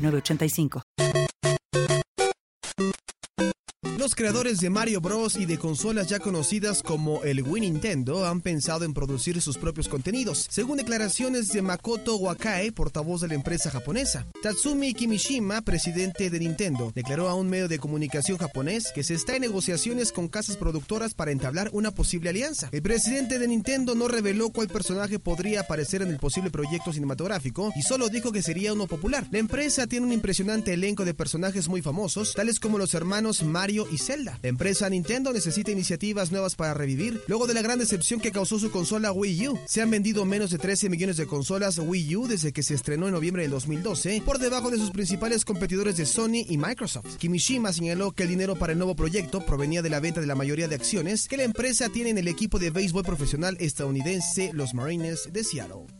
906985. Los creadores de Mario Bros. y de consolas ya conocidas como el Wii Nintendo han pensado en producir sus propios contenidos, según declaraciones de Makoto Wakae, portavoz de la empresa japonesa. Tatsumi Kimishima, presidente de Nintendo, declaró a un medio de comunicación japonés que se está en negociaciones con casas productoras para entablar una posible alianza. El presidente de Nintendo no reveló cuál personaje podría aparecer en el posible proyecto cinematográfico y solo dijo que sería uno popular. La empresa tiene un impresionante elenco de personajes muy famosos, tales como los hermanos Mario y Zelda. La empresa Nintendo necesita iniciativas nuevas para revivir, luego de la gran decepción que causó su consola Wii U. Se han vendido menos de 13 millones de consolas Wii U desde que se estrenó en noviembre del 2012, por debajo de sus principales competidores de Sony y Microsoft. Kimishima señaló que el dinero para el nuevo proyecto provenía de la venta de la mayoría de acciones que la empresa tiene en el equipo de béisbol profesional estadounidense, los Marines de Seattle.